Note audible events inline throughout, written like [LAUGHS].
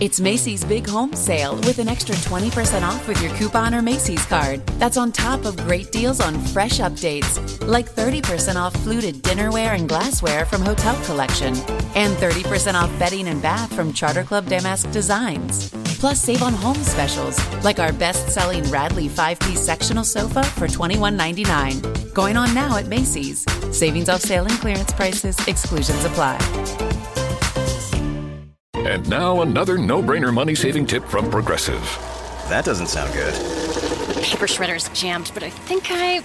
It's Macy's Big Home Sale with an extra 20% off with your coupon or Macy's card. That's on top of great deals on fresh updates, like 30% off fluted dinnerware and glassware from Hotel Collection, and 30% off bedding and bath from Charter Club Damask Designs. Plus, save on home specials, like our best selling Radley 5 piece sectional sofa for $21.99. Going on now at Macy's. Savings off sale and clearance prices, exclusions apply. And now another no-brainer money-saving tip from Progressive. That doesn't sound good. Paper shredder's jammed, but I think I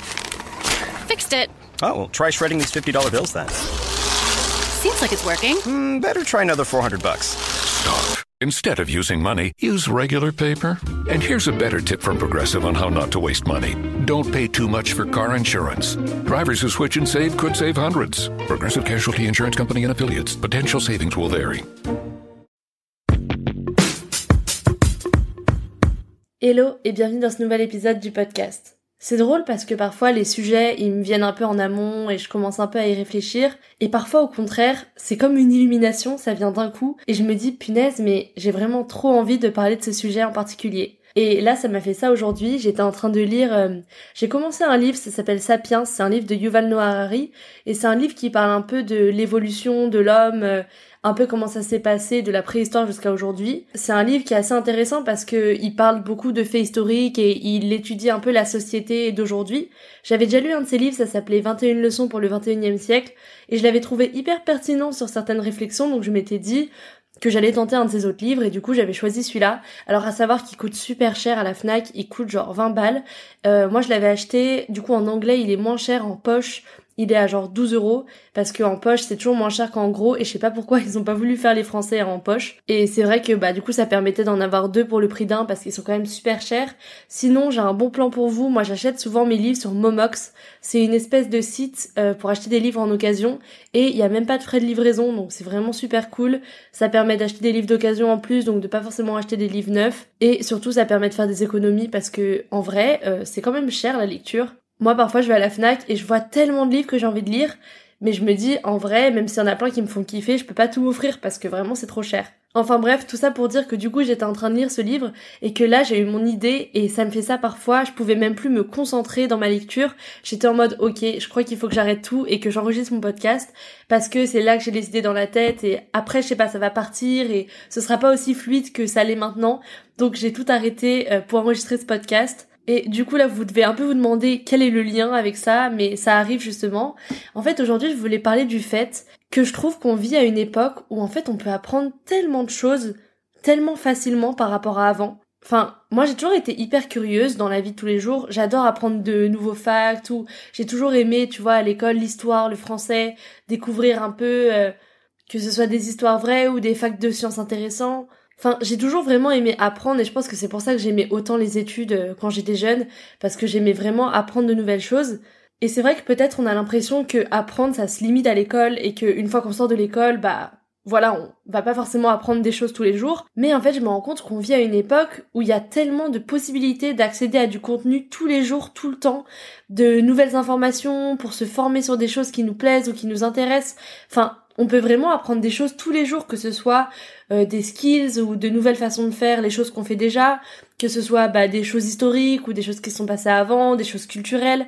fixed it. Oh, well, try shredding these $50 bills then. Seems like it's working. Mm, better try another 400 bucks. Stop. Instead of using money, use regular paper. And here's a better tip from Progressive on how not to waste money. Don't pay too much for car insurance. Drivers who switch and save could save hundreds. Progressive Casualty Insurance Company and affiliates. Potential savings will vary. Hello et bienvenue dans ce nouvel épisode du podcast. C'est drôle parce que parfois les sujets ils me viennent un peu en amont et je commence un peu à y réfléchir et parfois au contraire c'est comme une illumination, ça vient d'un coup et je me dis punaise mais j'ai vraiment trop envie de parler de ce sujet en particulier. Et là, ça m'a fait ça aujourd'hui. J'étais en train de lire. euh, j'ai commencé un livre, ça s'appelle Sapiens. C'est un livre de Yuval Noah Harari, et c'est un livre qui parle un peu de l'évolution de l'homme, euh, un peu comment ça s'est passé de la préhistoire jusqu'à aujourd'hui. C'est un livre qui est assez intéressant parce que il parle beaucoup de faits historiques et il étudie un peu la société d'aujourd'hui. J'avais déjà lu un de ses livres, ça s'appelait 21 leçons pour le 21e siècle, et je l'avais trouvé hyper pertinent sur certaines réflexions, donc je m'étais dit que j'allais tenter un de ses autres livres et du coup j'avais choisi celui-là. Alors à savoir qu'il coûte super cher à la Fnac, il coûte genre 20 balles. Euh, moi je l'avais acheté, du coup en anglais il est moins cher en poche, il est à genre 12 euros parce que en poche c'est toujours moins cher qu'en gros et je sais pas pourquoi ils ont pas voulu faire les français en poche. Et c'est vrai que bah du coup ça permettait d'en avoir deux pour le prix d'un parce qu'ils sont quand même super chers. Sinon j'ai un bon plan pour vous, moi j'achète souvent mes livres sur Momox. C'est une espèce de site euh, pour acheter des livres en occasion et il y a même pas de frais de livraison donc c'est vraiment super cool. Ça permet d'acheter des livres d'occasion en plus donc de pas forcément acheter des livres neufs et surtout ça permet de faire des économies parce que en vrai euh, c'est quand même cher la lecture. Moi, parfois, je vais à la Fnac et je vois tellement de livres que j'ai envie de lire, mais je me dis, en vrai, même s'il y en a plein qui me font kiffer, je peux pas tout m'offrir parce que vraiment c'est trop cher. Enfin bref, tout ça pour dire que du coup j'étais en train de lire ce livre et que là j'ai eu mon idée et ça me fait ça parfois, je pouvais même plus me concentrer dans ma lecture. J'étais en mode ok, je crois qu'il faut que j'arrête tout et que j'enregistre mon podcast parce que c'est là que j'ai les idées dans la tête et après je sais pas, ça va partir et ce sera pas aussi fluide que ça l'est maintenant. Donc j'ai tout arrêté euh, pour enregistrer ce podcast. Et du coup là vous devez un peu vous demander quel est le lien avec ça, mais ça arrive justement. En fait aujourd'hui je voulais parler du fait que je trouve qu'on vit à une époque où en fait on peut apprendre tellement de choses tellement facilement par rapport à avant. Enfin, moi j'ai toujours été hyper curieuse dans la vie de tous les jours. J'adore apprendre de nouveaux facts ou j'ai toujours aimé, tu vois, à l'école l'histoire, le français, découvrir un peu euh, que ce soit des histoires vraies ou des facts de sciences intéressants. Enfin, j'ai toujours vraiment aimé apprendre et je pense que c'est pour ça que j'aimais autant les études euh, quand j'étais jeune, parce que j'aimais vraiment apprendre de nouvelles choses. Et c'est vrai que peut-être on a l'impression que apprendre ça se limite à l'école et qu'une fois qu'on sort de l'école, bah voilà, on va pas forcément apprendre des choses tous les jours, mais en fait je me rends compte qu'on vit à une époque où il y a tellement de possibilités d'accéder à du contenu tous les jours, tout le temps, de nouvelles informations pour se former sur des choses qui nous plaisent ou qui nous intéressent. Enfin, on peut vraiment apprendre des choses tous les jours, que ce soit euh, des skills ou de nouvelles façons de faire les choses qu'on fait déjà, que ce soit bah, des choses historiques ou des choses qui sont passées avant, des choses culturelles.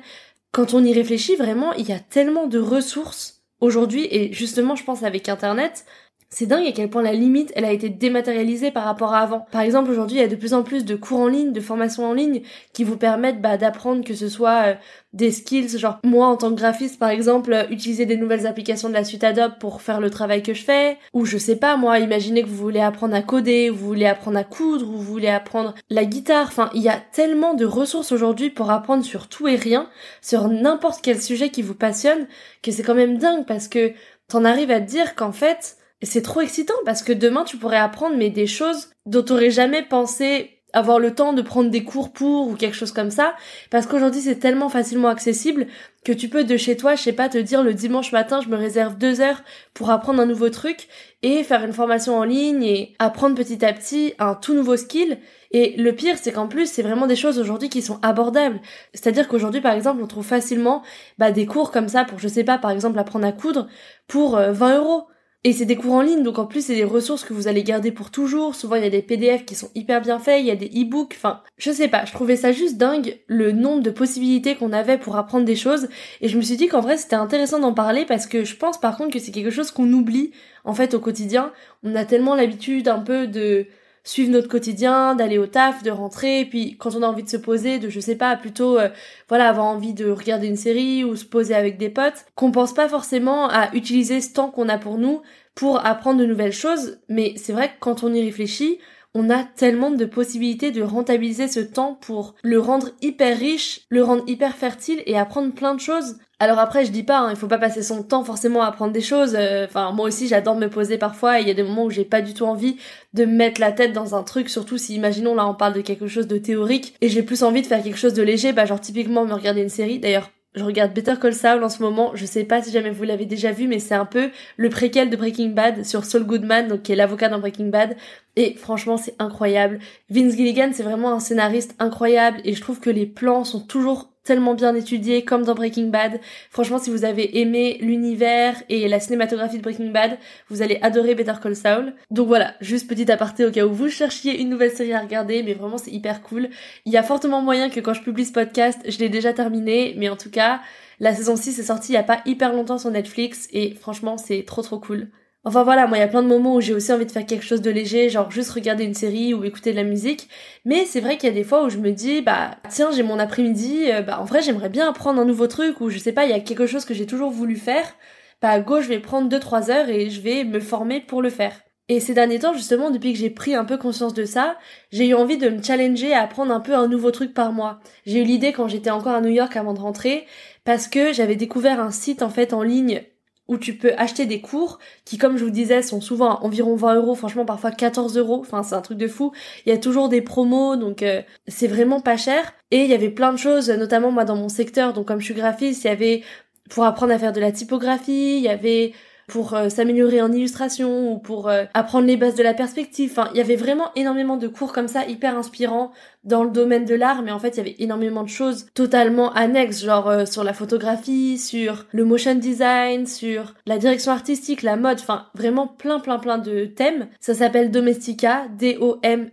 Quand on y réfléchit, vraiment, il y a tellement de ressources aujourd'hui, et justement, je pense avec Internet, c'est dingue à quel point la limite, elle a été dématérialisée par rapport à avant. Par exemple, aujourd'hui, il y a de plus en plus de cours en ligne, de formations en ligne, qui vous permettent bah, d'apprendre que ce soit euh, des skills, genre moi en tant que graphiste, par exemple, euh, utiliser des nouvelles applications de la suite Adobe pour faire le travail que je fais, ou je sais pas, moi, imaginez que vous voulez apprendre à coder, vous voulez apprendre à coudre, ou vous voulez apprendre la guitare. Enfin, il y a tellement de ressources aujourd'hui pour apprendre sur tout et rien, sur n'importe quel sujet qui vous passionne, que c'est quand même dingue parce que t'en arrives à te dire qu'en fait, c'est trop excitant parce que demain tu pourrais apprendre mais des choses dont t'aurais jamais pensé avoir le temps de prendre des cours pour ou quelque chose comme ça. Parce qu'aujourd'hui c'est tellement facilement accessible que tu peux de chez toi je sais pas te dire le dimanche matin je me réserve deux heures pour apprendre un nouveau truc et faire une formation en ligne et apprendre petit à petit un tout nouveau skill. Et le pire c'est qu'en plus c'est vraiment des choses aujourd'hui qui sont abordables. C'est à dire qu'aujourd'hui par exemple on trouve facilement bah, des cours comme ça pour je sais pas par exemple apprendre à coudre pour 20 euh, euros et c'est des cours en ligne, donc en plus c'est des ressources que vous allez garder pour toujours. Souvent il y a des PDF qui sont hyper bien faits, il y a des e-books, enfin je sais pas, je trouvais ça juste dingue le nombre de possibilités qu'on avait pour apprendre des choses. Et je me suis dit qu'en vrai c'était intéressant d'en parler parce que je pense par contre que c'est quelque chose qu'on oublie en fait au quotidien. On a tellement l'habitude un peu de suivre notre quotidien, d'aller au taf, de rentrer, et puis quand on a envie de se poser, de je sais pas, plutôt euh, voilà, avoir envie de regarder une série ou se poser avec des potes, qu'on pense pas forcément à utiliser ce temps qu'on a pour nous pour apprendre de nouvelles choses, mais c'est vrai que quand on y réfléchit, on a tellement de possibilités de rentabiliser ce temps pour le rendre hyper riche, le rendre hyper fertile et apprendre plein de choses. Alors après, je dis pas, hein, il faut pas passer son temps forcément à apprendre des choses. Euh, enfin, moi aussi, j'adore me poser parfois. Il y a des moments où j'ai pas du tout envie de mettre la tête dans un truc, surtout si, imaginons, là, on parle de quelque chose de théorique et j'ai plus envie de faire quelque chose de léger. Bah, genre typiquement me regarder une série. D'ailleurs, je regarde Better Call Saul en ce moment. Je sais pas si jamais vous l'avez déjà vu, mais c'est un peu le préquel de Breaking Bad sur Saul Goodman, donc qui est l'avocat dans Breaking Bad. Et franchement, c'est incroyable. Vince Gilligan, c'est vraiment un scénariste incroyable et je trouve que les plans sont toujours tellement bien étudiés comme dans Breaking Bad. Franchement, si vous avez aimé l'univers et la cinématographie de Breaking Bad, vous allez adorer Better Call Saul. Donc voilà, juste petit aparté au cas où vous cherchiez une nouvelle série à regarder, mais vraiment c'est hyper cool. Il y a fortement moyen que quand je publie ce podcast, je l'ai déjà terminé, mais en tout cas, la saison 6 est sortie il y a pas hyper longtemps sur Netflix et franchement, c'est trop trop cool. Enfin voilà, moi il y a plein de moments où j'ai aussi envie de faire quelque chose de léger, genre juste regarder une série ou écouter de la musique. Mais c'est vrai qu'il y a des fois où je me dis, bah tiens, j'ai mon après-midi, euh, bah en vrai j'aimerais bien apprendre un nouveau truc ou je sais pas, il y a quelque chose que j'ai toujours voulu faire. Bah à je vais prendre 2-3 heures et je vais me former pour le faire. Et ces derniers temps, justement, depuis que j'ai pris un peu conscience de ça, j'ai eu envie de me challenger à apprendre un peu un nouveau truc par mois. J'ai eu l'idée quand j'étais encore à New York avant de rentrer, parce que j'avais découvert un site en fait en ligne où tu peux acheter des cours qui, comme je vous disais, sont souvent à environ 20 euros, franchement parfois 14 euros, enfin c'est un truc de fou. Il y a toujours des promos, donc euh, c'est vraiment pas cher. Et il y avait plein de choses, notamment moi dans mon secteur, donc comme je suis graphiste, il y avait pour apprendre à faire de la typographie, il y avait pour euh, s'améliorer en illustration ou pour euh, apprendre les bases de la perspective. Enfin, il y avait vraiment énormément de cours comme ça, hyper inspirants dans le domaine de l'art, mais en fait, il y avait énormément de choses totalement annexes, genre euh, sur la photographie, sur le motion design, sur la direction artistique, la mode, enfin, vraiment plein, plein, plein de thèmes. Ça s'appelle Domestika, D-O-M-E-S-T-I-K-A.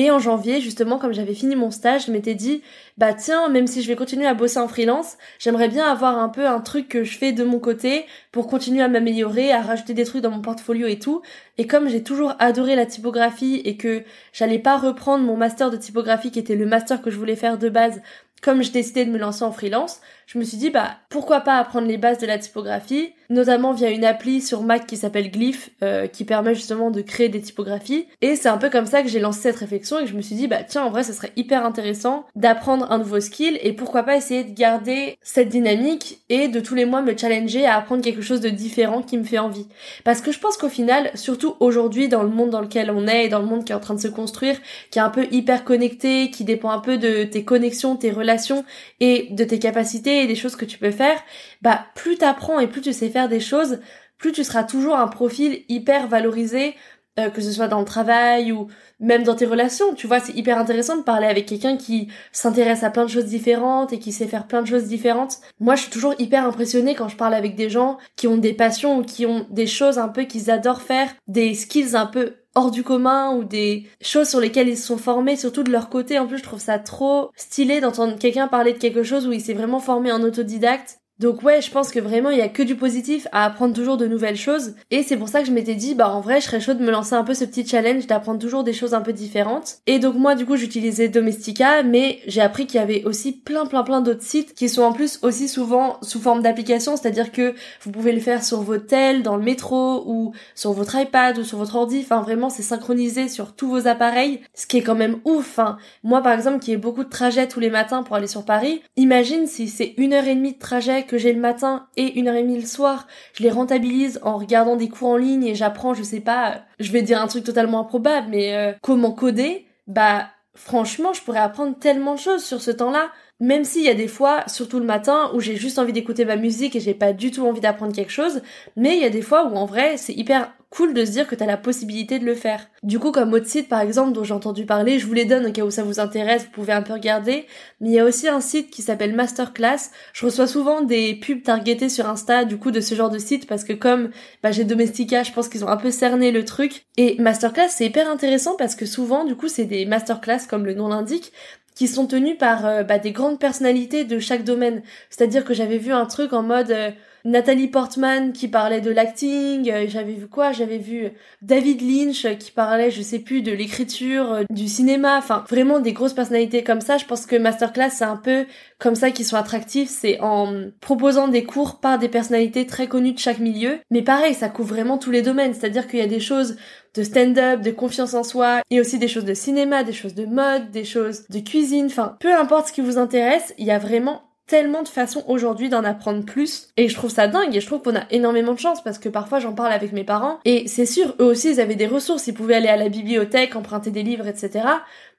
Et en janvier, justement, comme j'avais fini mon stage, je m'étais dit, bah tiens, même si je vais continuer à bosser en freelance, j'aimerais bien avoir un peu un truc que je fais de mon côté pour continuer à m'améliorer, à rajouter des trucs dans mon portfolio et tout. Et comme j'ai toujours adoré la typographie et que j'allais pas reprendre mon master de typographie qui était le master que je voulais faire de base, comme j'ai décidé de me lancer en freelance, je me suis dit, bah pourquoi pas apprendre les bases de la typographie notamment via une appli sur Mac qui s'appelle Glyph, euh, qui permet justement de créer des typographies. Et c'est un peu comme ça que j'ai lancé cette réflexion et que je me suis dit, bah tiens, en vrai, ce serait hyper intéressant d'apprendre un nouveau skill et pourquoi pas essayer de garder cette dynamique et de tous les mois me challenger à apprendre quelque chose de différent qui me fait envie. Parce que je pense qu'au final, surtout aujourd'hui dans le monde dans lequel on est et dans le monde qui est en train de se construire, qui est un peu hyper connecté, qui dépend un peu de tes connexions, tes relations et de tes capacités et des choses que tu peux faire, bah plus t'apprends et plus tu sais faire des choses, plus tu seras toujours un profil hyper valorisé, euh, que ce soit dans le travail ou même dans tes relations. Tu vois, c'est hyper intéressant de parler avec quelqu'un qui s'intéresse à plein de choses différentes et qui sait faire plein de choses différentes. Moi, je suis toujours hyper impressionnée quand je parle avec des gens qui ont des passions ou qui ont des choses un peu qu'ils adorent faire, des skills un peu hors du commun ou des choses sur lesquelles ils se sont formés, surtout de leur côté. En plus, je trouve ça trop stylé d'entendre quelqu'un parler de quelque chose où il s'est vraiment formé en autodidacte donc ouais, je pense que vraiment il y a que du positif à apprendre toujours de nouvelles choses et c'est pour ça que je m'étais dit bah en vrai je serais chaud de me lancer un peu ce petit challenge d'apprendre toujours des choses un peu différentes. Et donc moi du coup j'utilisais Domestika mais j'ai appris qu'il y avait aussi plein plein plein d'autres sites qui sont en plus aussi souvent sous forme d'application, c'est-à-dire que vous pouvez le faire sur votre tel, dans le métro ou sur votre iPad ou sur votre ordi, enfin vraiment c'est synchronisé sur tous vos appareils, ce qui est quand même ouf. Hein. Moi par exemple qui ai beaucoup de trajets tous les matins pour aller sur Paris, imagine si c'est une heure et demie de trajet que j'ai le matin et une heure et demie le soir, je les rentabilise en regardant des cours en ligne et j'apprends, je sais pas, je vais dire un truc totalement improbable, mais euh, comment coder, bah franchement, je pourrais apprendre tellement de choses sur ce temps-là. Même s'il y a des fois, surtout le matin, où j'ai juste envie d'écouter ma musique et j'ai pas du tout envie d'apprendre quelque chose, mais il y a des fois où en vrai, c'est hyper cool de se dire que t'as la possibilité de le faire. Du coup, comme autre site par exemple dont j'ai entendu parler, je vous les donne au cas où ça vous intéresse, vous pouvez un peu regarder. Mais il y a aussi un site qui s'appelle Masterclass. Je reçois souvent des pubs targetées sur Insta du coup de ce genre de site parce que comme bah, j'ai Domestika, je pense qu'ils ont un peu cerné le truc. Et Masterclass c'est hyper intéressant parce que souvent du coup c'est des masterclass comme le nom l'indique qui sont tenus par euh, bah, des grandes personnalités de chaque domaine. C'est-à-dire que j'avais vu un truc en mode euh, Nathalie Portman qui parlait de l'acting, euh, j'avais vu quoi? J'avais vu David Lynch qui parlait, je sais plus, de l'écriture, euh, du cinéma, enfin vraiment des grosses personnalités comme ça. Je pense que Masterclass c'est un peu comme ça qu'ils sont attractifs, c'est en proposant des cours par des personnalités très connues de chaque milieu. Mais pareil, ça couvre vraiment tous les domaines, c'est-à-dire qu'il y a des choses de stand-up, de confiance en soi, et aussi des choses de cinéma, des choses de mode, des choses de cuisine, enfin peu importe ce qui vous intéresse, il y a vraiment tellement de façons aujourd'hui d'en apprendre plus. Et je trouve ça dingue et je trouve qu'on a énormément de chance parce que parfois j'en parle avec mes parents. Et c'est sûr eux aussi ils avaient des ressources. Ils pouvaient aller à la bibliothèque emprunter des livres etc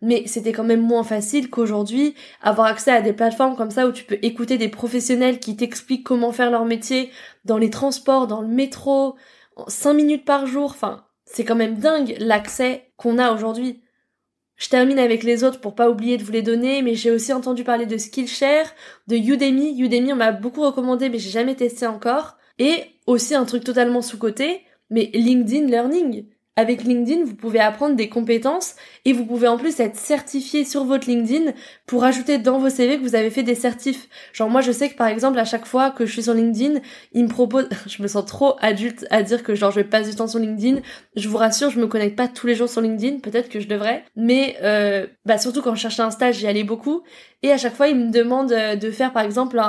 mais c'était quand même moins facile qu'aujourd'hui avoir accès à des plateformes comme ça où tu peux écouter des professionnels qui t'expliquent comment faire leur métier dans les transports dans le métro 5 minutes par jour. Enfin c'est quand même dingue l'accès qu'on a aujourd'hui je termine avec les autres pour pas oublier de vous les donner, mais j'ai aussi entendu parler de Skillshare, de Udemy. Udemy, on m'a beaucoup recommandé, mais j'ai jamais testé encore. Et aussi un truc totalement sous-côté, mais LinkedIn Learning. Avec LinkedIn, vous pouvez apprendre des compétences et vous pouvez en plus être certifié sur votre LinkedIn pour ajouter dans vos CV que vous avez fait des certifs. Genre moi je sais que par exemple à chaque fois que je suis sur LinkedIn, ils me proposent, [LAUGHS] je me sens trop adulte à dire que genre je passe du temps sur LinkedIn. Je vous rassure, je me connecte pas tous les jours sur LinkedIn, peut-être que je devrais, mais euh, bah surtout quand je cherchais un stage, j'y allais beaucoup. Et à chaque fois, ils me demandent euh, de faire par exemple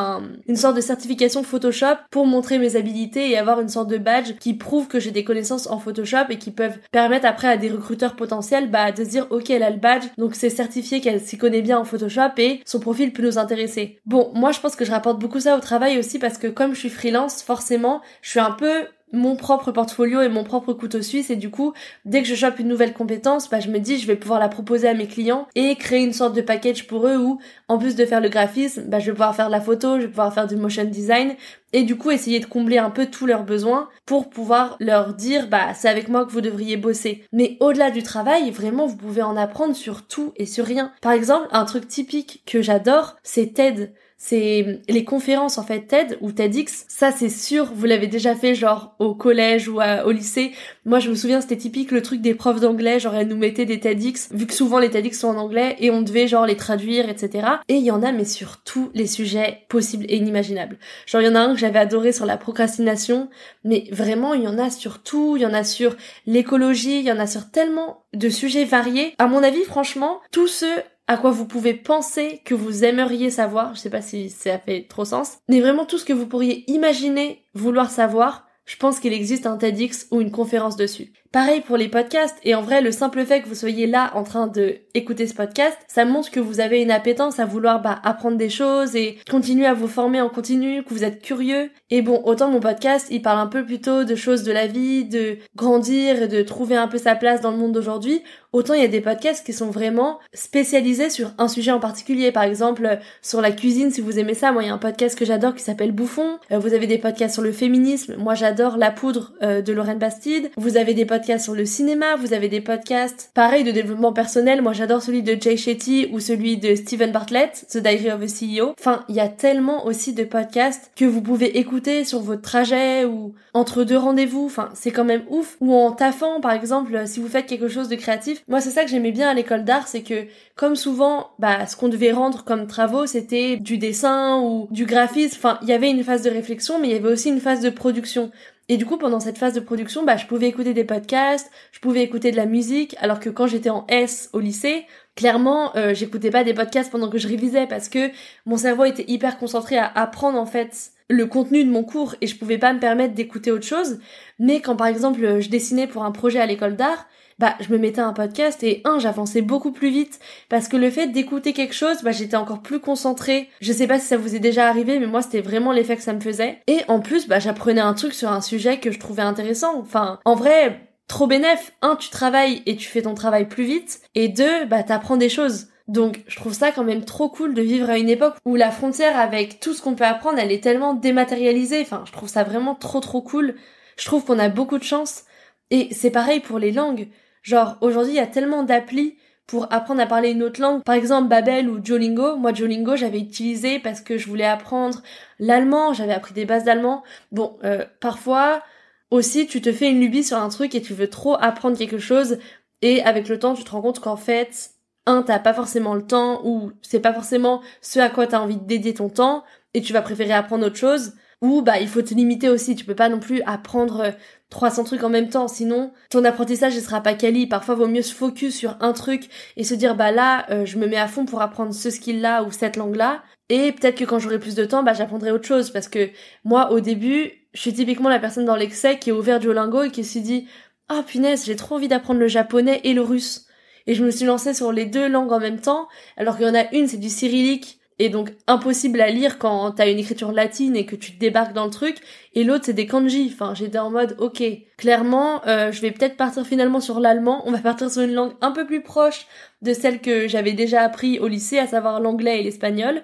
une sorte de certification Photoshop pour montrer mes habilités et avoir une sorte de badge qui prouve que j'ai des connaissances en Photoshop et qui peuvent permettre après à des recruteurs potentiels bah, de se dire ok elle a le badge donc c'est certifié qu'elle s'y connaît bien en Photoshop et son profil peut nous intéresser. Bon moi je pense que je rapporte beaucoup ça au travail aussi parce que comme je suis freelance forcément je suis un peu mon propre portfolio et mon propre couteau suisse. Et du coup dès que je chope une nouvelle compétence bah je me dis je vais pouvoir la proposer à mes clients et créer une sorte de package pour eux où en plus de faire le graphisme bah je vais pouvoir faire de la photo je vais pouvoir faire du motion design et du coup essayer de combler un peu tous leurs besoins pour pouvoir leur dire bah c'est avec moi que vous devriez bosser. Mais au-delà du travail vraiment vous pouvez en apprendre sur tout et sur rien. Par exemple un truc typique que j'adore c'est TED c'est les conférences en fait TED ou TEDx. Ça c'est sûr, vous l'avez déjà fait genre au collège ou au lycée. Moi je me souviens c'était typique le truc des profs d'anglais, genre elles nous mettaient des TEDx, vu que souvent les TEDx sont en anglais et on devait genre les traduire, etc. Et il y en a mais sur tous les sujets possibles et inimaginables. Genre il y en a un que j'avais adoré sur la procrastination, mais vraiment il y en a sur tout, il y en a sur l'écologie, il y en a sur tellement de sujets variés. À mon avis franchement, tous ceux à quoi vous pouvez penser que vous aimeriez savoir, je sais pas si ça fait trop sens, mais vraiment tout ce que vous pourriez imaginer vouloir savoir, je pense qu'il existe un TEDx ou une conférence dessus. Pareil pour les podcasts, et en vrai, le simple fait que vous soyez là en train de écouter ce podcast, ça montre que vous avez une appétence à vouloir bah, apprendre des choses et continuer à vous former en continu, que vous êtes curieux. Et bon, autant mon podcast, il parle un peu plutôt de choses de la vie, de grandir et de trouver un peu sa place dans le monde d'aujourd'hui, autant il y a des podcasts qui sont vraiment spécialisés sur un sujet en particulier. Par exemple, sur la cuisine, si vous aimez ça, moi il y a un podcast que j'adore qui s'appelle Bouffon. Euh, vous avez des podcasts sur le féminisme, moi j'adore La Poudre euh, de Lorraine Bastide. Vous avez des podcasts sur le cinéma, vous avez des podcasts pareil de développement personnel. Moi, j'adore celui de Jay Shetty ou celui de Steven Bartlett, The Diary of a CEO. Enfin, il y a tellement aussi de podcasts que vous pouvez écouter sur votre trajet ou entre deux rendez-vous. Enfin, c'est quand même ouf. Ou en taffant, par exemple, si vous faites quelque chose de créatif. Moi, c'est ça que j'aimais bien à l'école d'art, c'est que comme souvent, bah, ce qu'on devait rendre comme travaux, c'était du dessin ou du graphisme. Enfin, il y avait une phase de réflexion, mais il y avait aussi une phase de production. Et du coup, pendant cette phase de production, bah, je pouvais écouter des podcasts, je pouvais écouter de la musique, alors que quand j'étais en S au lycée, clairement, euh, j'écoutais pas des podcasts pendant que je révisais parce que mon cerveau était hyper concentré à apprendre en fait le contenu de mon cours et je pouvais pas me permettre d'écouter autre chose. Mais quand par exemple je dessinais pour un projet à l'école d'art, bah je me mettais un podcast et un j'avançais beaucoup plus vite parce que le fait d'écouter quelque chose bah j'étais encore plus concentrée je sais pas si ça vous est déjà arrivé mais moi c'était vraiment l'effet que ça me faisait et en plus bah j'apprenais un truc sur un sujet que je trouvais intéressant enfin en vrai trop bénef un tu travailles et tu fais ton travail plus vite et deux bah t'apprends des choses donc je trouve ça quand même trop cool de vivre à une époque où la frontière avec tout ce qu'on peut apprendre, elle est tellement dématérialisée. Enfin, je trouve ça vraiment trop trop cool. Je trouve qu'on a beaucoup de chance. Et c'est pareil pour les langues. Genre, aujourd'hui, il y a tellement d'applis pour apprendre à parler une autre langue. Par exemple, Babel ou Duolingo. Moi, Duolingo, j'avais utilisé parce que je voulais apprendre l'allemand. J'avais appris des bases d'allemand. Bon, euh, parfois, aussi, tu te fais une lubie sur un truc et tu veux trop apprendre quelque chose. Et avec le temps, tu te rends compte qu'en fait, un, t'as pas forcément le temps ou c'est pas forcément ce à quoi t'as envie de dédier ton temps et tu vas préférer apprendre autre chose. Ou bah il faut te limiter aussi, tu peux pas non plus apprendre 300 trucs en même temps, sinon ton apprentissage ne sera pas quali. Parfois, vaut mieux se focus sur un truc et se dire bah là, euh, je me mets à fond pour apprendre ce skill-là ou cette langue-là. Et peut-être que quand j'aurai plus de temps, bah j'apprendrai autre chose parce que moi, au début, je suis typiquement la personne dans l'excès qui a ouvert Duolingo et qui s'est dit ah oh, punaise, j'ai trop envie d'apprendre le japonais et le russe. Et je me suis lancée sur les deux langues en même temps, alors qu'il y en a une, c'est du cyrillique et donc impossible à lire quand t'as une écriture latine et que tu débarques dans le truc, et l'autre c'est des kanji. Enfin, j'étais en mode, ok, clairement, euh, je vais peut-être partir finalement sur l'allemand. On va partir sur une langue un peu plus proche de celle que j'avais déjà appris au lycée, à savoir l'anglais et l'espagnol.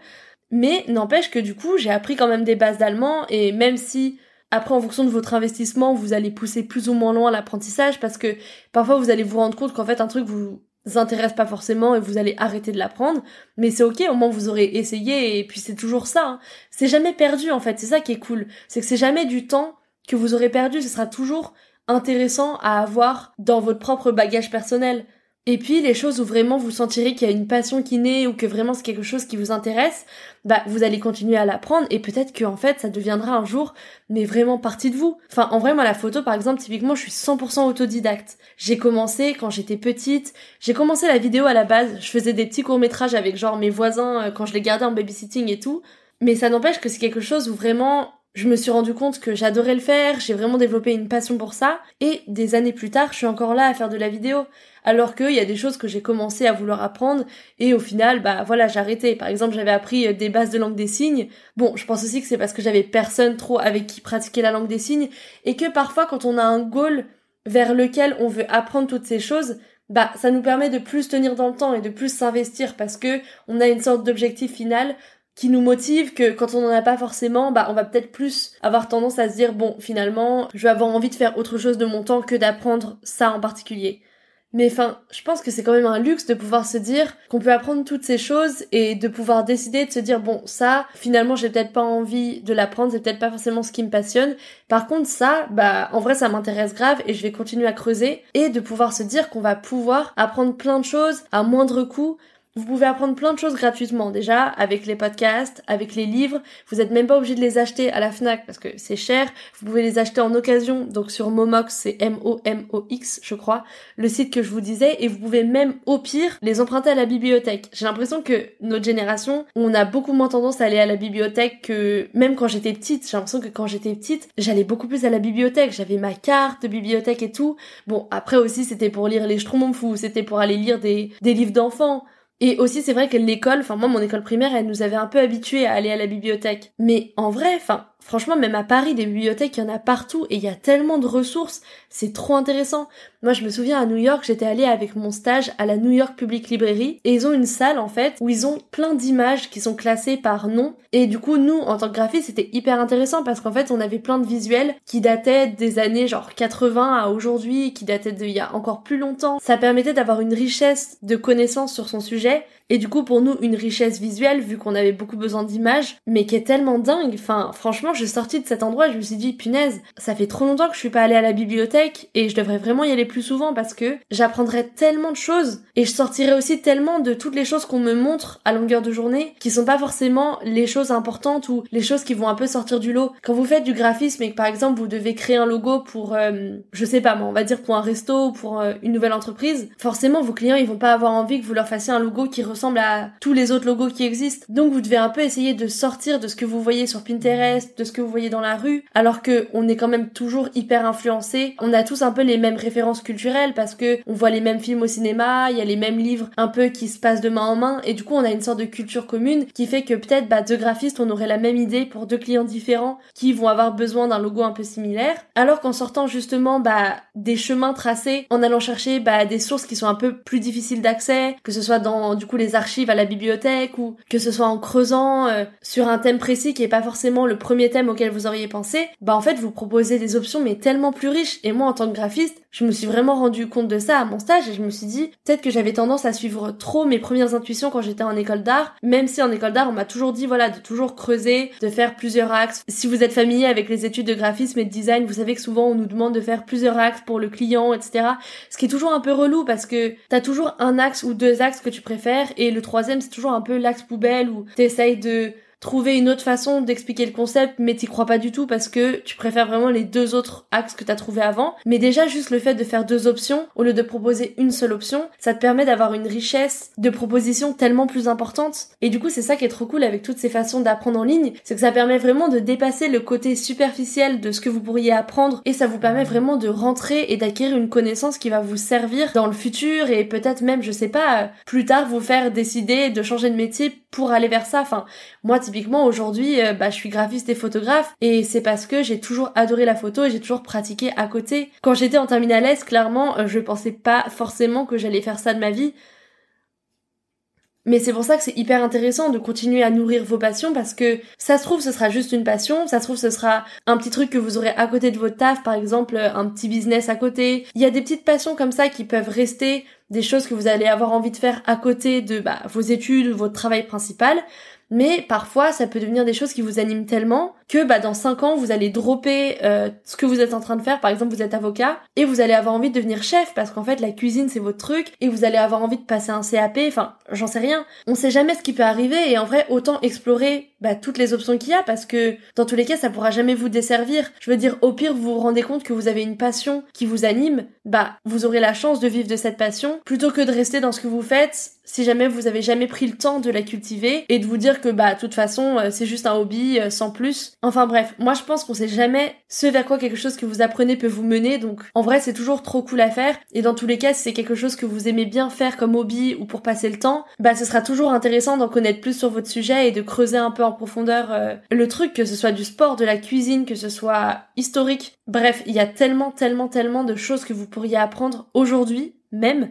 Mais n'empêche que du coup, j'ai appris quand même des bases d'allemand, et même si après, en fonction de votre investissement, vous allez pousser plus ou moins loin l'apprentissage parce que parfois vous allez vous rendre compte qu'en fait un truc vous intéresse pas forcément et vous allez arrêter de l'apprendre, mais c'est ok, au moins vous aurez essayé et puis c'est toujours ça. Hein. C'est jamais perdu en fait, c'est ça qui est cool. C'est que c'est jamais du temps que vous aurez perdu, ce sera toujours intéressant à avoir dans votre propre bagage personnel. Et puis les choses où vraiment vous sentirez qu'il y a une passion qui naît ou que vraiment c'est quelque chose qui vous intéresse, bah vous allez continuer à l'apprendre et peut-être que en fait ça deviendra un jour mais vraiment partie de vous. Enfin en vrai moi la photo par exemple typiquement je suis 100% autodidacte. J'ai commencé quand j'étais petite, j'ai commencé la vidéo à la base, je faisais des petits courts-métrages avec genre mes voisins euh, quand je les gardais en babysitting et tout, mais ça n'empêche que c'est quelque chose où vraiment je me suis rendu compte que j'adorais le faire, j'ai vraiment développé une passion pour ça, et des années plus tard, je suis encore là à faire de la vidéo alors qu'il y a des choses que j'ai commencé à vouloir apprendre et au final, bah voilà, j'ai arrêté. Par exemple, j'avais appris euh, des bases de langue des signes. Bon, je pense aussi que c'est parce que j'avais personne trop avec qui pratiquer la langue des signes et que parfois quand on a un goal vers lequel on veut apprendre toutes ces choses, bah ça nous permet de plus tenir dans le temps et de plus s'investir parce que on a une sorte d'objectif final qui nous motive que quand on n'en a pas forcément, bah on va peut-être plus avoir tendance à se dire bon finalement je vais avoir envie de faire autre chose de mon temps que d'apprendre ça en particulier. Mais enfin, je pense que c'est quand même un luxe de pouvoir se dire qu'on peut apprendre toutes ces choses et de pouvoir décider de se dire bon, ça, finalement, j'ai peut-être pas envie de l'apprendre, c'est peut-être pas forcément ce qui me passionne. Par contre, ça, bah, en vrai, ça m'intéresse grave et je vais continuer à creuser et de pouvoir se dire qu'on va pouvoir apprendre plein de choses à moindre coût Vous pouvez apprendre plein de choses gratuitement déjà avec les podcasts, avec les livres. Vous n'êtes même pas obligé de les acheter à la Fnac parce que c'est cher. Vous pouvez les acheter en occasion. Donc sur Momox, c'est M-O-M-O-X, je crois, le site que je vous disais. Et vous pouvez même au pire les emprunter à la bibliothèque. J'ai l'impression que notre génération, on a beaucoup moins tendance à aller à la bibliothèque que même quand j'étais petite. J'ai l'impression que quand j'étais petite, j'allais beaucoup plus à la bibliothèque. J'avais ma carte de bibliothèque et tout. Bon, après aussi c'était pour lire les Schtroumpfs c'était pour aller lire des, des livres d'enfants. Et aussi, c'est vrai que l'école, enfin moi, mon école primaire, elle nous avait un peu habitués à aller à la bibliothèque. Mais en vrai, enfin, Franchement, même à Paris, des bibliothèques, il y en a partout et il y a tellement de ressources, c'est trop intéressant. Moi, je me souviens à New York, j'étais allée avec mon stage à la New York Public Library et ils ont une salle en fait où ils ont plein d'images qui sont classées par nom et du coup, nous, en tant que graphiste, c'était hyper intéressant parce qu'en fait, on avait plein de visuels qui dataient des années genre 80 à aujourd'hui, qui dataient d'il y a encore plus longtemps. Ça permettait d'avoir une richesse de connaissances sur son sujet et du coup, pour nous, une richesse visuelle, vu qu'on avait beaucoup besoin d'images, mais qui est tellement dingue. Enfin, franchement, je suis sortie de cet endroit, je me suis dit, punaise, ça fait trop longtemps que je suis pas allée à la bibliothèque et je devrais vraiment y aller plus souvent parce que j'apprendrais tellement de choses et je sortirais aussi tellement de toutes les choses qu'on me montre à longueur de journée qui sont pas forcément les choses importantes ou les choses qui vont un peu sortir du lot. Quand vous faites du graphisme et que par exemple vous devez créer un logo pour, euh, je sais pas moi, on va dire pour un resto ou pour euh, une nouvelle entreprise, forcément vos clients ils vont pas avoir envie que vous leur fassiez un logo qui ressemble à tous les autres logos qui existent. Donc vous devez un peu essayer de sortir de ce que vous voyez sur Pinterest, ce que vous voyez dans la rue, alors que on est quand même toujours hyper influencé. On a tous un peu les mêmes références culturelles parce que on voit les mêmes films au cinéma, il y a les mêmes livres un peu qui se passent de main en main et du coup on a une sorte de culture commune qui fait que peut-être bah, deux graphistes on aurait la même idée pour deux clients différents qui vont avoir besoin d'un logo un peu similaire. Alors qu'en sortant justement bah, des chemins tracés, en allant chercher bah, des sources qui sont un peu plus difficiles d'accès, que ce soit dans du coup les archives à la bibliothèque ou que ce soit en creusant euh, sur un thème précis qui est pas forcément le premier auquel vous auriez pensé, bah en fait vous proposez des options mais tellement plus riches. Et moi en tant que graphiste, je me suis vraiment rendu compte de ça à mon stage et je me suis dit peut-être que j'avais tendance à suivre trop mes premières intuitions quand j'étais en école d'art, même si en école d'art on m'a toujours dit voilà de toujours creuser, de faire plusieurs axes. Si vous êtes familier avec les études de graphisme et de design, vous savez que souvent on nous demande de faire plusieurs axes pour le client, etc. Ce qui est toujours un peu relou parce que t'as toujours un axe ou deux axes que tu préfères et le troisième c'est toujours un peu l'axe poubelle où t'essayes de trouver une autre façon d'expliquer le concept, mais t'y crois pas du tout parce que tu préfères vraiment les deux autres axes que t'as trouvé avant. Mais déjà, juste le fait de faire deux options, au lieu de proposer une seule option, ça te permet d'avoir une richesse de propositions tellement plus importante. Et du coup, c'est ça qui est trop cool avec toutes ces façons d'apprendre en ligne, c'est que ça permet vraiment de dépasser le côté superficiel de ce que vous pourriez apprendre et ça vous permet vraiment de rentrer et d'acquérir une connaissance qui va vous servir dans le futur et peut-être même, je sais pas, plus tard vous faire décider de changer de métier pour aller vers ça. Enfin, moi, typiquement, aujourd'hui, euh, bah, je suis graphiste et photographe et c'est parce que j'ai toujours adoré la photo et j'ai toujours pratiqué à côté. Quand j'étais en terminale S, clairement, euh, je pensais pas forcément que j'allais faire ça de ma vie. Mais c'est pour ça que c'est hyper intéressant de continuer à nourrir vos passions parce que ça se trouve ce sera juste une passion, ça se trouve ce sera un petit truc que vous aurez à côté de votre taf, par exemple un petit business à côté. Il y a des petites passions comme ça qui peuvent rester des choses que vous allez avoir envie de faire à côté de bah, vos études votre travail principal mais parfois ça peut devenir des choses qui vous animent tellement que bah dans 5 ans vous allez dropper euh, ce que vous êtes en train de faire. Par exemple vous êtes avocat et vous allez avoir envie de devenir chef parce qu'en fait la cuisine c'est votre truc et vous allez avoir envie de passer un CAP enfin j'en sais rien. On sait jamais ce qui peut arriver et en vrai autant explorer bah, toutes les options qu'il y a parce que dans tous les cas ça pourra jamais vous desservir. Je veux dire au pire vous vous rendez compte que vous avez une passion qui vous anime bah vous aurez la chance de vivre de cette passion. Plutôt que de rester dans ce que vous faites si jamais vous avez jamais pris le temps de la cultiver et de vous dire que bah de toute façon euh, c'est juste un hobby euh, sans plus. Enfin bref, moi je pense qu'on sait jamais ce vers quoi quelque chose que vous apprenez peut vous mener donc en vrai c'est toujours trop cool à faire et dans tous les cas si c'est quelque chose que vous aimez bien faire comme hobby ou pour passer le temps, bah ce sera toujours intéressant d'en connaître plus sur votre sujet et de creuser un peu en profondeur euh, le truc que ce soit du sport, de la cuisine, que ce soit historique. Bref, il y a tellement tellement tellement de choses que vous pourriez apprendre aujourd'hui même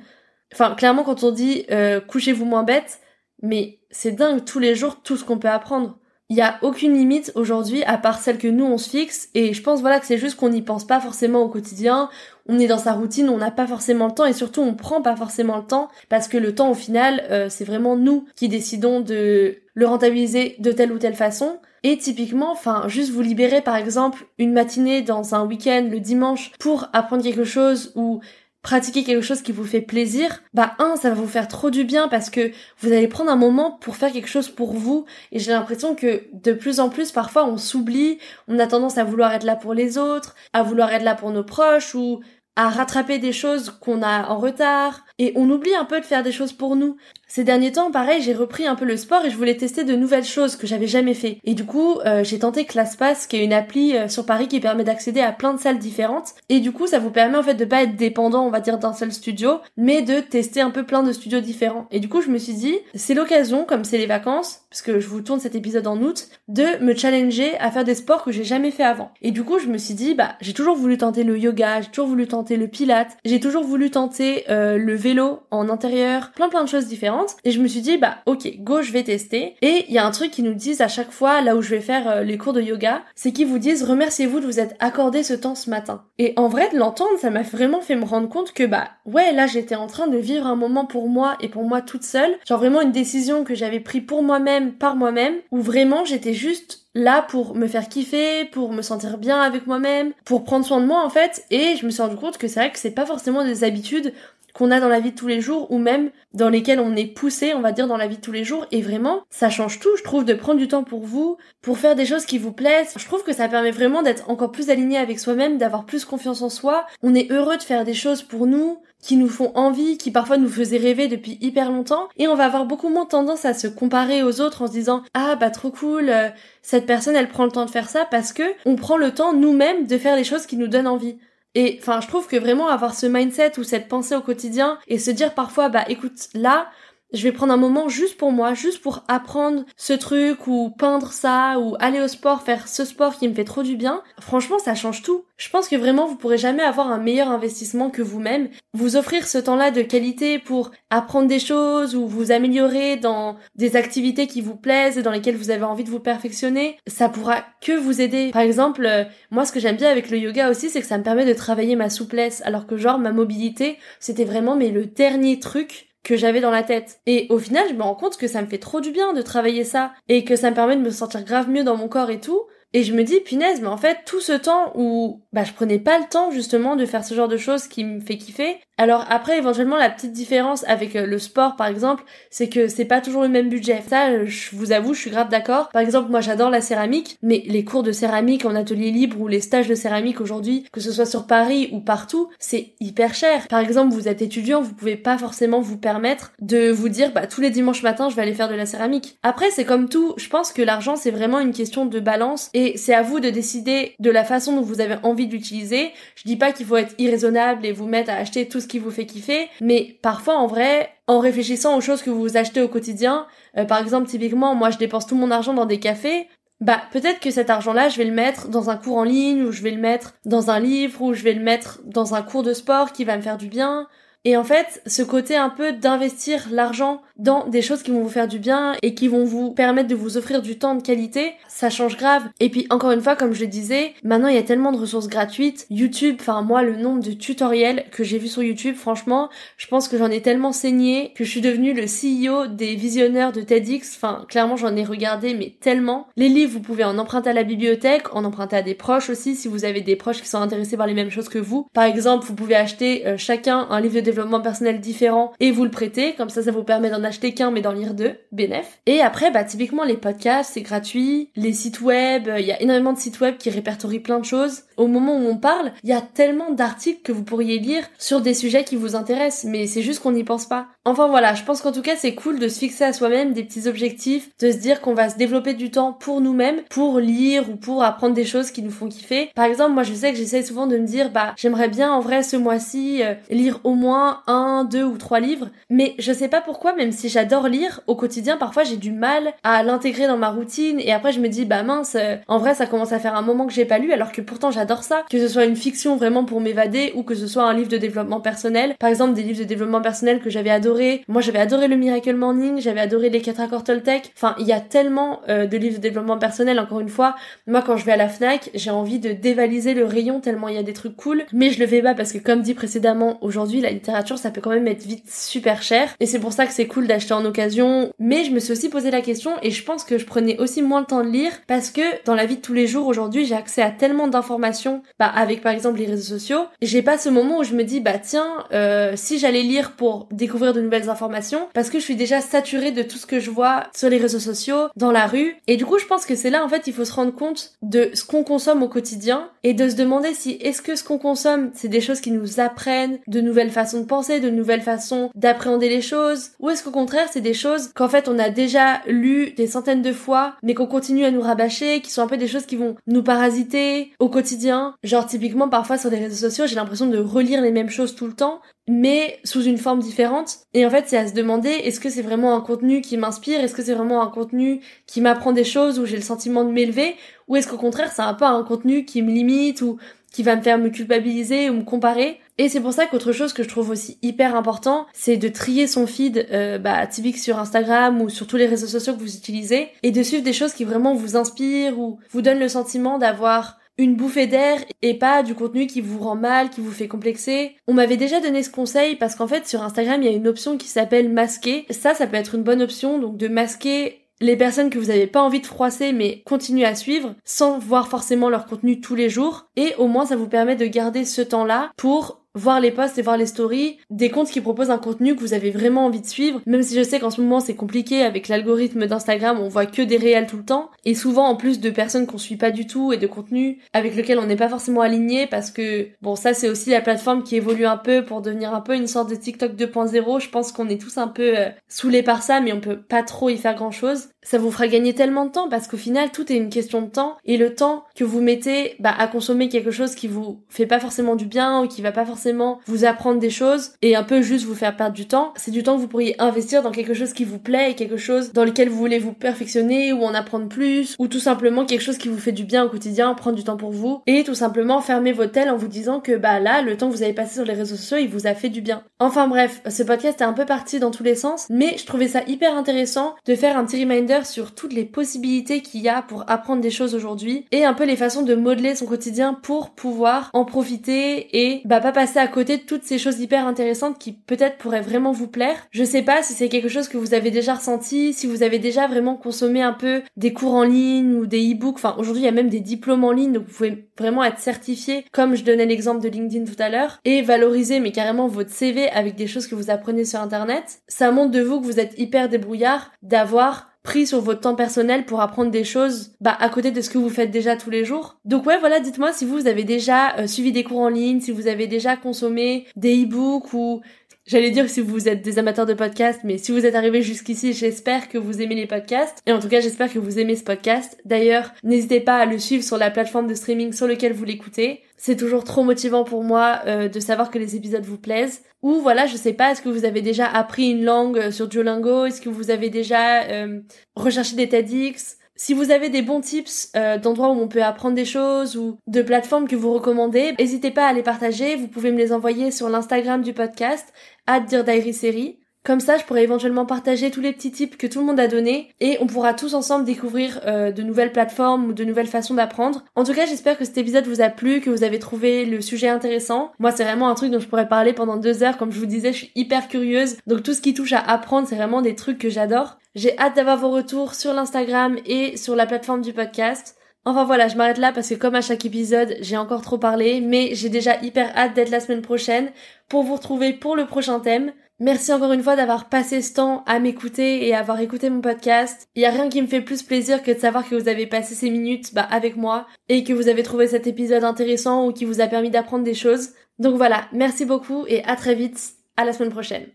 Enfin, clairement, quand on dit euh, couchez-vous moins bête, mais c'est dingue tous les jours tout ce qu'on peut apprendre. Il y a aucune limite aujourd'hui à part celle que nous on se fixe. Et je pense voilà que c'est juste qu'on n'y pense pas forcément au quotidien, on est dans sa routine, on n'a pas forcément le temps. Et surtout on prend pas forcément le temps. Parce que le temps au final euh, c'est vraiment nous qui décidons de le rentabiliser de telle ou telle façon. Et typiquement enfin juste vous libérer par exemple une matinée dans un week-end le dimanche pour apprendre quelque chose ou pratiquer quelque chose qui vous fait plaisir, bah un, ça va vous faire trop du bien parce que vous allez prendre un moment pour faire quelque chose pour vous. Et j'ai l'impression que de plus en plus, parfois, on s'oublie, on a tendance à vouloir être là pour les autres, à vouloir être là pour nos proches ou à rattraper des choses qu'on a en retard et on oublie un peu de faire des choses pour nous. Ces derniers temps, pareil, j'ai repris un peu le sport et je voulais tester de nouvelles choses que j'avais jamais fait. Et du coup, euh, j'ai tenté ClassPass, qui est une appli euh, sur Paris qui permet d'accéder à plein de salles différentes. Et du coup, ça vous permet en fait de pas être dépendant, on va dire, d'un seul studio, mais de tester un peu plein de studios différents. Et du coup, je me suis dit, c'est l'occasion, comme c'est les vacances, parce que je vous tourne cet épisode en août, de me challenger à faire des sports que j'ai jamais fait avant. Et du coup, je me suis dit, bah, j'ai toujours voulu tenter le yoga, j'ai toujours voulu tenter le pilate, j'ai toujours voulu tenter euh, le vélo en intérieur, plein plein de choses différentes. Et je me suis dit, bah ok, go, je vais tester. Et il y a un truc qu'ils nous disent à chaque fois, là où je vais faire euh, les cours de yoga, c'est qu'ils vous disent, remerciez-vous de vous être accordé ce temps ce matin. Et en vrai, de l'entendre, ça m'a vraiment fait me rendre compte que bah ouais, là j'étais en train de vivre un moment pour moi et pour moi toute seule. Genre vraiment une décision que j'avais pris pour moi-même, par moi-même, où vraiment j'étais juste là pour me faire kiffer, pour me sentir bien avec moi-même, pour prendre soin de moi en fait, et je me suis rendu compte que c'est vrai que c'est pas forcément des habitudes qu'on a dans la vie de tous les jours ou même dans lesquelles on est poussé, on va dire, dans la vie de tous les jours. Et vraiment, ça change tout, je trouve, de prendre du temps pour vous, pour faire des choses qui vous plaisent. Je trouve que ça permet vraiment d'être encore plus aligné avec soi-même, d'avoir plus confiance en soi. On est heureux de faire des choses pour nous, qui nous font envie, qui parfois nous faisaient rêver depuis hyper longtemps, et on va avoir beaucoup moins tendance à se comparer aux autres en se disant ah bah trop cool, euh, cette personne elle prend le temps de faire ça parce que on prend le temps nous-mêmes de faire les choses qui nous donnent envie. Et enfin, je trouve que vraiment avoir ce mindset ou cette pensée au quotidien et se dire parfois, bah écoute, là, je vais prendre un moment juste pour moi, juste pour apprendre ce truc ou peindre ça ou aller au sport, faire ce sport qui me fait trop du bien. Franchement, ça change tout. Je pense que vraiment vous pourrez jamais avoir un meilleur investissement que vous-même. Vous offrir ce temps-là de qualité pour apprendre des choses ou vous améliorer dans des activités qui vous plaisent et dans lesquelles vous avez envie de vous perfectionner, ça pourra que vous aider. Par exemple, euh, moi ce que j'aime bien avec le yoga aussi, c'est que ça me permet de travailler ma souplesse alors que genre ma mobilité, c'était vraiment mais le dernier truc que j'avais dans la tête. Et au final, je me rends compte que ça me fait trop du bien de travailler ça et que ça me permet de me sentir grave mieux dans mon corps et tout. Et je me dis, punaise, mais en fait, tout ce temps où bah, je prenais pas le temps justement de faire ce genre de choses qui me fait kiffer, alors après, éventuellement, la petite différence avec euh, le sport, par exemple, c'est que c'est pas toujours le même budget. Ça, euh, je vous avoue, je suis grave d'accord. Par exemple, moi, j'adore la céramique, mais les cours de céramique en atelier libre ou les stages de céramique aujourd'hui, que ce soit sur Paris ou partout, c'est hyper cher. Par exemple, vous êtes étudiant, vous pouvez pas forcément vous permettre de vous dire, bah, tous les dimanches matins, je vais aller faire de la céramique. Après, c'est comme tout. Je pense que l'argent, c'est vraiment une question de balance et c'est à vous de décider de la façon dont vous avez envie d'utiliser. Je dis pas qu'il faut être irraisonnable et vous mettre à acheter tout ce qui vous fait kiffer, mais parfois en vrai, en réfléchissant aux choses que vous achetez au quotidien, euh, par exemple typiquement moi je dépense tout mon argent dans des cafés, bah peut-être que cet argent-là, je vais le mettre dans un cours en ligne, ou je vais le mettre dans un livre, ou je vais le mettre dans un cours de sport qui va me faire du bien. Et en fait, ce côté un peu d'investir l'argent dans des choses qui vont vous faire du bien et qui vont vous permettre de vous offrir du temps de qualité, ça change grave. Et puis encore une fois, comme je le disais, maintenant il y a tellement de ressources gratuites. YouTube, enfin moi le nombre de tutoriels que j'ai vu sur YouTube, franchement, je pense que j'en ai tellement saigné que je suis devenue le CEO des visionneurs de TEDx. Enfin, clairement j'en ai regardé mais tellement. Les livres, vous pouvez en emprunter à la bibliothèque, en emprunter à des proches aussi si vous avez des proches qui sont intéressés par les mêmes choses que vous. Par exemple, vous pouvez acheter euh, chacun un livre de développement personnel différent et vous le prêter, comme ça ça vous permet d'en acheter qu'un mais d'en lire deux, bénef. Et après, bah typiquement les podcasts, c'est gratuit, les sites web, il y a énormément de sites web qui répertorient plein de choses. Au moment où on parle, il y a tellement d'articles que vous pourriez lire sur des sujets qui vous intéressent, mais c'est juste qu'on n'y pense pas. Enfin voilà, je pense qu'en tout cas c'est cool de se fixer à soi-même des petits objectifs, de se dire qu'on va se développer du temps pour nous-mêmes, pour lire ou pour apprendre des choses qui nous font kiffer. Par exemple, moi je sais que j'essaie souvent de me dire bah j'aimerais bien en vrai ce mois-ci euh, lire au moins un, deux ou trois livres, mais je sais pas pourquoi même si j'adore lire, au quotidien, parfois j'ai du mal à l'intégrer dans ma routine et après je me dis bah mince, euh, en vrai ça commence à faire un moment que j'ai pas lu alors que pourtant j'adore ça, que ce soit une fiction vraiment pour m'évader ou que ce soit un livre de développement personnel. Par exemple des livres de développement personnel que j'avais adoré Moi, j'avais adoré le Miracle Morning, j'avais adoré les 4 accords Toltec. Enfin, il y a tellement euh, de livres de développement personnel, encore une fois. Moi, quand je vais à la FNAC, j'ai envie de dévaliser le rayon tellement il y a des trucs cool. Mais je le fais pas parce que, comme dit précédemment, aujourd'hui, la littérature, ça peut quand même être vite super cher. Et c'est pour ça que c'est cool d'acheter en occasion. Mais je me suis aussi posé la question et je pense que je prenais aussi moins le temps de lire parce que dans la vie de tous les jours, aujourd'hui, j'ai accès à tellement d'informations, bah, avec par exemple les réseaux sociaux. J'ai pas ce moment où je me dis, bah, tiens, euh, si j'allais lire pour découvrir de nouvelles informations, parce que je suis déjà saturée de tout ce que je vois sur les réseaux sociaux, dans la rue. Et du coup, je pense que c'est là, en fait, il faut se rendre compte de ce qu'on consomme au quotidien et de se demander si est-ce que ce qu'on consomme, c'est des choses qui nous apprennent de nouvelles façons de penser, de nouvelles façons d'appréhender les choses, ou est-ce qu'au contraire, c'est des choses qu'en fait on a déjà lu des centaines de fois, mais qu'on continue à nous rabâcher, qui sont un peu des choses qui vont nous parasiter au quotidien. Genre typiquement parfois sur les réseaux sociaux, j'ai l'impression de relire les mêmes choses tout le temps, mais sous une forme différente. Et en fait, c'est à se demander, est-ce que c'est vraiment un contenu qui m'inspire? Est-ce que c'est vraiment un contenu qui m'apprend des choses où j'ai le sentiment de m'élever? Ou est-ce qu'au contraire, c'est un peu un contenu qui me limite ou qui va me faire me culpabiliser ou me comparer? Et c'est pour ça qu'autre chose que je trouve aussi hyper important, c'est de trier son feed euh, bah, typique sur Instagram ou sur tous les réseaux sociaux que vous utilisez et de suivre des choses qui vraiment vous inspirent ou vous donnent le sentiment d'avoir une bouffée d'air et pas du contenu qui vous rend mal, qui vous fait complexer. On m'avait déjà donné ce conseil parce qu'en fait sur Instagram il y a une option qui s'appelle masquer. Ça, ça peut être une bonne option donc de masquer les personnes que vous n'avez pas envie de froisser mais continuer à suivre sans voir forcément leur contenu tous les jours et au moins ça vous permet de garder ce temps-là pour voir les posts et voir les stories des comptes qui proposent un contenu que vous avez vraiment envie de suivre, même si je sais qu'en ce moment c'est compliqué avec l'algorithme d'Instagram, on voit que des réels tout le temps, et souvent en plus de personnes qu'on suit pas du tout et de contenus avec lesquels on n'est pas forcément aligné parce que bon ça c'est aussi la plateforme qui évolue un peu pour devenir un peu une sorte de TikTok 2.0, je pense qu'on est tous un peu euh, saoulés par ça mais on peut pas trop y faire grand chose. Ça vous fera gagner tellement de temps parce qu'au final tout est une question de temps et le temps que vous mettez bah, à consommer quelque chose qui vous fait pas forcément du bien ou qui va pas forcément vous apprendre des choses et un peu juste vous faire perdre du temps. C'est du temps que vous pourriez investir dans quelque chose qui vous plaît et quelque chose dans lequel vous voulez vous perfectionner ou en apprendre plus ou tout simplement quelque chose qui vous fait du bien au quotidien, prendre du temps pour vous et tout simplement fermer votre tel en vous disant que bah là, le temps que vous avez passé sur les réseaux sociaux, il vous a fait du bien. Enfin bref, ce podcast est un peu parti dans tous les sens, mais je trouvais ça hyper intéressant de faire un petit reminder sur toutes les possibilités qu'il y a pour apprendre des choses aujourd'hui et un peu les façons de modeler son quotidien pour pouvoir en profiter et bah pas passer à côté de toutes ces choses hyper intéressantes qui peut-être pourraient vraiment vous plaire. Je sais pas si c'est quelque chose que vous avez déjà ressenti, si vous avez déjà vraiment consommé un peu des cours en ligne ou des e-books. Enfin, aujourd'hui, il y a même des diplômes en ligne, donc vous pouvez vraiment être certifié, comme je donnais l'exemple de LinkedIn tout à l'heure, et valoriser, mais carrément votre CV avec des choses que vous apprenez sur Internet. Ça montre de vous que vous êtes hyper débrouillard d'avoir pris sur votre temps personnel pour apprendre des choses bah à côté de ce que vous faites déjà tous les jours. Donc ouais voilà dites-moi si vous avez déjà euh, suivi des cours en ligne, si vous avez déjà consommé des e-books ou J'allais dire si vous êtes des amateurs de podcasts, mais si vous êtes arrivé jusqu'ici, j'espère que vous aimez les podcasts. Et en tout cas, j'espère que vous aimez ce podcast. D'ailleurs, n'hésitez pas à le suivre sur la plateforme de streaming sur lequel vous l'écoutez. C'est toujours trop motivant pour moi euh, de savoir que les épisodes vous plaisent. Ou voilà, je sais pas, est-ce que vous avez déjà appris une langue euh, sur Duolingo? Est-ce que vous avez déjà euh, recherché des TEDx? Si vous avez des bons tips euh, d'endroits où on peut apprendre des choses ou de plateformes que vous recommandez, n'hésitez pas à les partager. Vous pouvez me les envoyer sur l'Instagram du podcast, dire série. Comme ça, je pourrais éventuellement partager tous les petits tips que tout le monde a donnés et on pourra tous ensemble découvrir euh, de nouvelles plateformes ou de nouvelles façons d'apprendre. En tout cas, j'espère que cet épisode vous a plu, que vous avez trouvé le sujet intéressant. Moi, c'est vraiment un truc dont je pourrais parler pendant deux heures. Comme je vous disais, je suis hyper curieuse. Donc tout ce qui touche à apprendre, c'est vraiment des trucs que j'adore. J'ai hâte d'avoir vos retours sur l'Instagram et sur la plateforme du podcast. Enfin voilà, je m'arrête là parce que comme à chaque épisode, j'ai encore trop parlé, mais j'ai déjà hyper hâte d'être la semaine prochaine pour vous retrouver pour le prochain thème. Merci encore une fois d'avoir passé ce temps à m'écouter et à avoir écouté mon podcast. Il y a rien qui me fait plus plaisir que de savoir que vous avez passé ces minutes bah, avec moi et que vous avez trouvé cet épisode intéressant ou qui vous a permis d'apprendre des choses. Donc voilà, merci beaucoup et à très vite. À la semaine prochaine.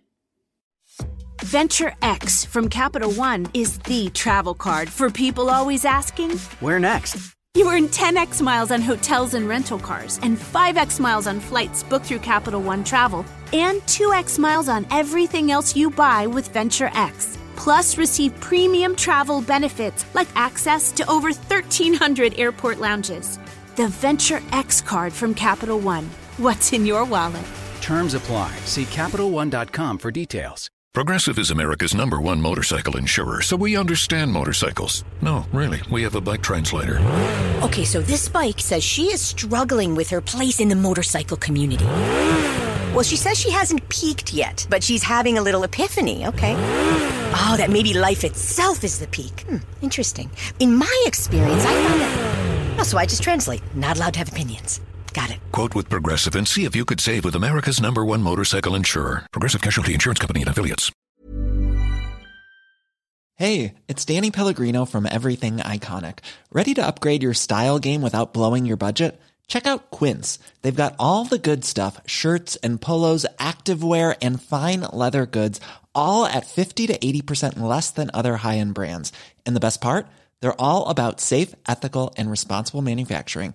Venture X from Capital One is the travel card for people always asking, Where next? You earn 10x miles on hotels and rental cars, and 5x miles on flights booked through Capital One Travel, and 2x miles on everything else you buy with Venture X. Plus, receive premium travel benefits like access to over 1,300 airport lounges. The Venture X card from Capital One. What's in your wallet? Terms apply. See CapitalOne.com for details. Progressive is America's number one motorcycle insurer, so we understand motorcycles. No, really, we have a bike translator. Okay, so this bike says she is struggling with her place in the motorcycle community. Well, she says she hasn't peaked yet, but she's having a little epiphany, okay? Oh, that maybe life itself is the peak. Hmm, interesting. In my experience, I found that. Oh, so I just translate. Not allowed to have opinions. Got it. Quote with Progressive and see if you could save with America's number one motorcycle insurer. Progressive Casualty Insurance Company and Affiliates. Hey, it's Danny Pellegrino from Everything Iconic. Ready to upgrade your style game without blowing your budget? Check out Quince. They've got all the good stuff shirts and polos, activewear, and fine leather goods, all at 50 to 80% less than other high end brands. And the best part? They're all about safe, ethical, and responsible manufacturing.